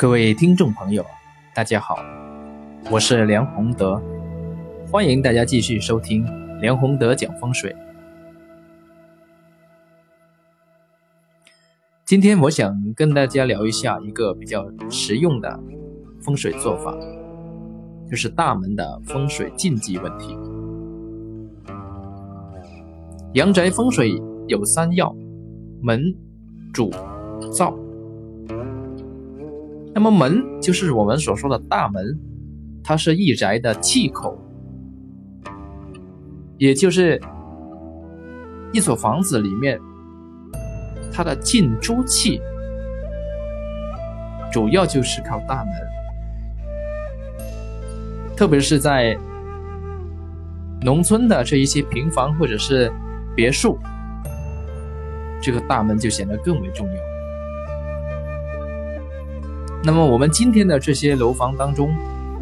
各位听众朋友，大家好，我是梁宏德，欢迎大家继续收听梁宏德讲风水。今天我想跟大家聊一下一个比较实用的风水做法，就是大门的风水禁忌问题。阳宅风水有三要：门、主、灶。那么门就是我们所说的大门，它是一宅的气口，也就是一所房子里面它的进出气，主要就是靠大门。特别是在农村的这一些平房或者是别墅，这个大门就显得更为重要。那么我们今天的这些楼房当中，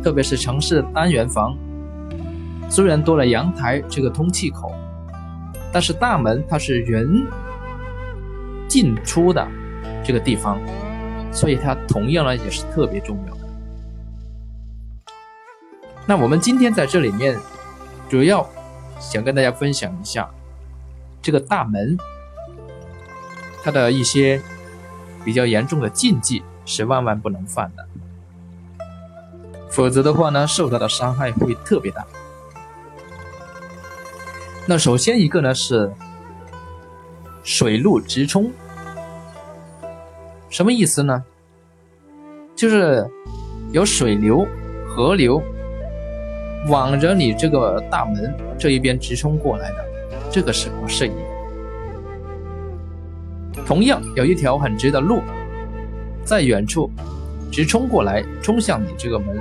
特别是城市单元房，虽然多了阳台这个通气口，但是大门它是人进出的这个地方，所以它同样呢也是特别重要的。那我们今天在这里面，主要想跟大家分享一下这个大门它的一些比较严重的禁忌。是万万不能犯的，否则的话呢，受到的伤害会特别大。那首先一个呢是水路直冲，什么意思呢？就是有水流、河流往着你这个大门这一边直冲过来的，这个是不适宜。同样有一条很直的路。在远处直冲过来，冲向你这个门，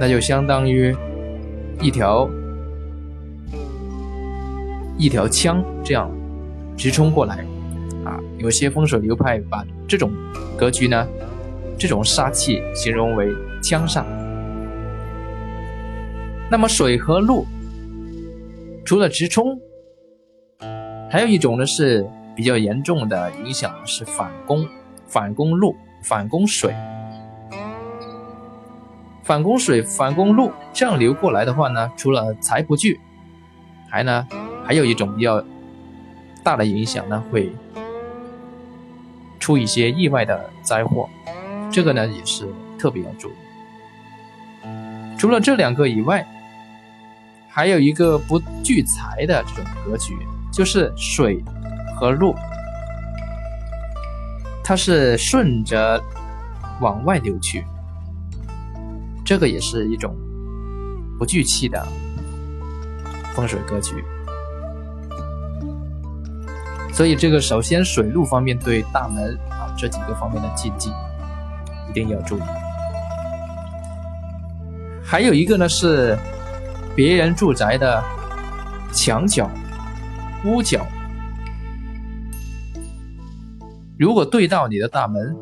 那就相当于一条一条枪这样直冲过来啊！有些风水流派把这种格局呢，这种杀气形容为枪煞。那么水和路除了直冲，还有一种呢是比较严重的影响是反攻。反攻路，反攻水，反攻水，反攻路，这样流过来的话呢，除了财不聚，还呢，还有一种比较大的影响呢，会出一些意外的灾祸，这个呢也是特别要注意。除了这两个以外，还有一个不聚财的这种格局，就是水和路。它是顺着往外流去，这个也是一种不聚气的风水格局。所以，这个首先水路方面对大门啊这几个方面的禁忌一定要注意。还有一个呢是别人住宅的墙角、屋角。如果对到你的大门，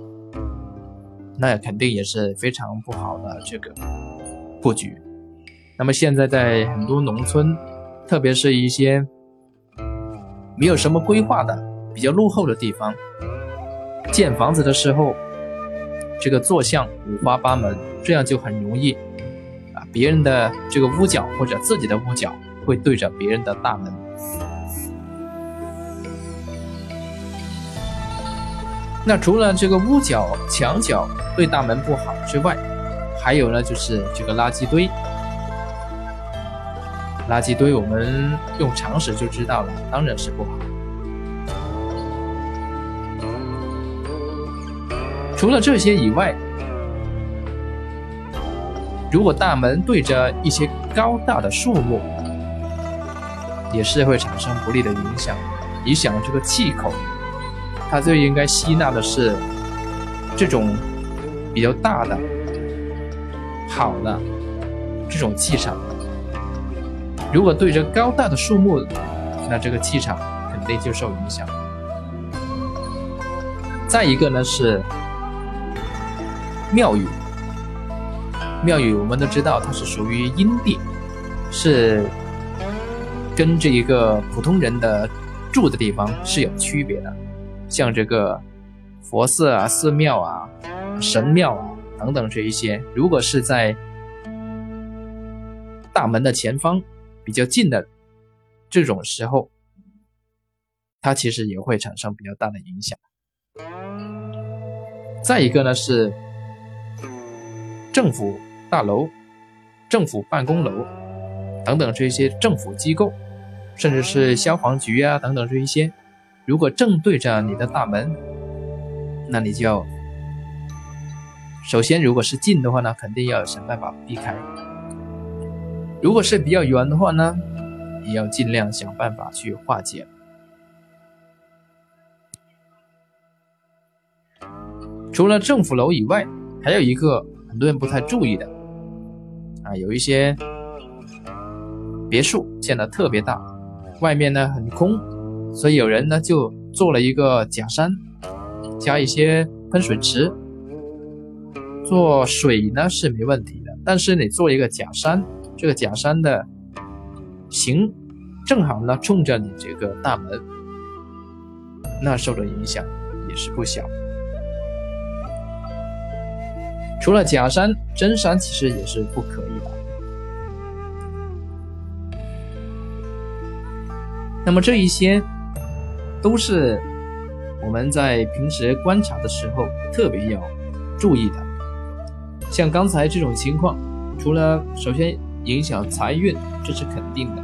那肯定也是非常不好的这个布局。那么现在在很多农村，特别是一些没有什么规划的、比较落后的地方，建房子的时候，这个坐向五花八门，这样就很容易啊，别人的这个屋角或者自己的屋角会对着别人的大门。那除了这个屋角、墙角对大门不好之外，还有呢，就是这个垃圾堆。垃圾堆我们用常识就知道了，当然是不好。除了这些以外，如果大门对着一些高大的树木，也是会产生不利的影响，影响这个气口。它最应该吸纳的是这种比较大的、好的这种气场。如果对着高大的树木，那这个气场肯定就受影响。再一个呢是庙宇，庙宇我们都知道它是属于阴地，是跟这一个普通人的住的地方是有区别的。像这个佛寺啊、寺庙啊、神庙啊，等等这一些，如果是在大门的前方比较近的这种时候，它其实也会产生比较大的影响。再一个呢是政府大楼、政府办公楼等等这些政府机构，甚至是消防局啊等等这一些，如果正对着你的大门，那你就要首先如果是近的话呢，肯定要想办法避开；如果是比较远的话呢，也要尽量想办法去化解。除了政府楼以外，还有一个很多人不太注意的啊，有一些别墅建的特别大，外面呢很空，所以有人呢就做了一个假山，加一些喷水池，做水呢是没问题的，但是你做一个假山，这个假山的形正好呢冲着你这个大门，那受的影响也是不小。除了假山，真山其实也是不可以的。那么这一些都是我们在平时观察的时候特别要注意的。像刚才这种情况，除了首先影响财运，这是肯定的。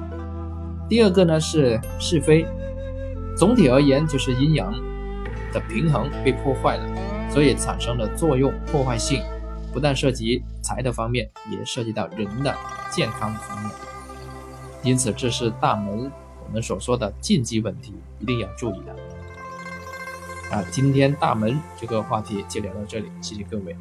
第二个呢是是非，总体而言就是阴阳的平衡被破坏了，所以产生了作用破坏性。不但涉及财的方面，也涉及到人的健康方面，因此这是大门我们所说的禁忌问题，一定要注意的。啊，今天大门这个话题就聊到这里，谢谢各位。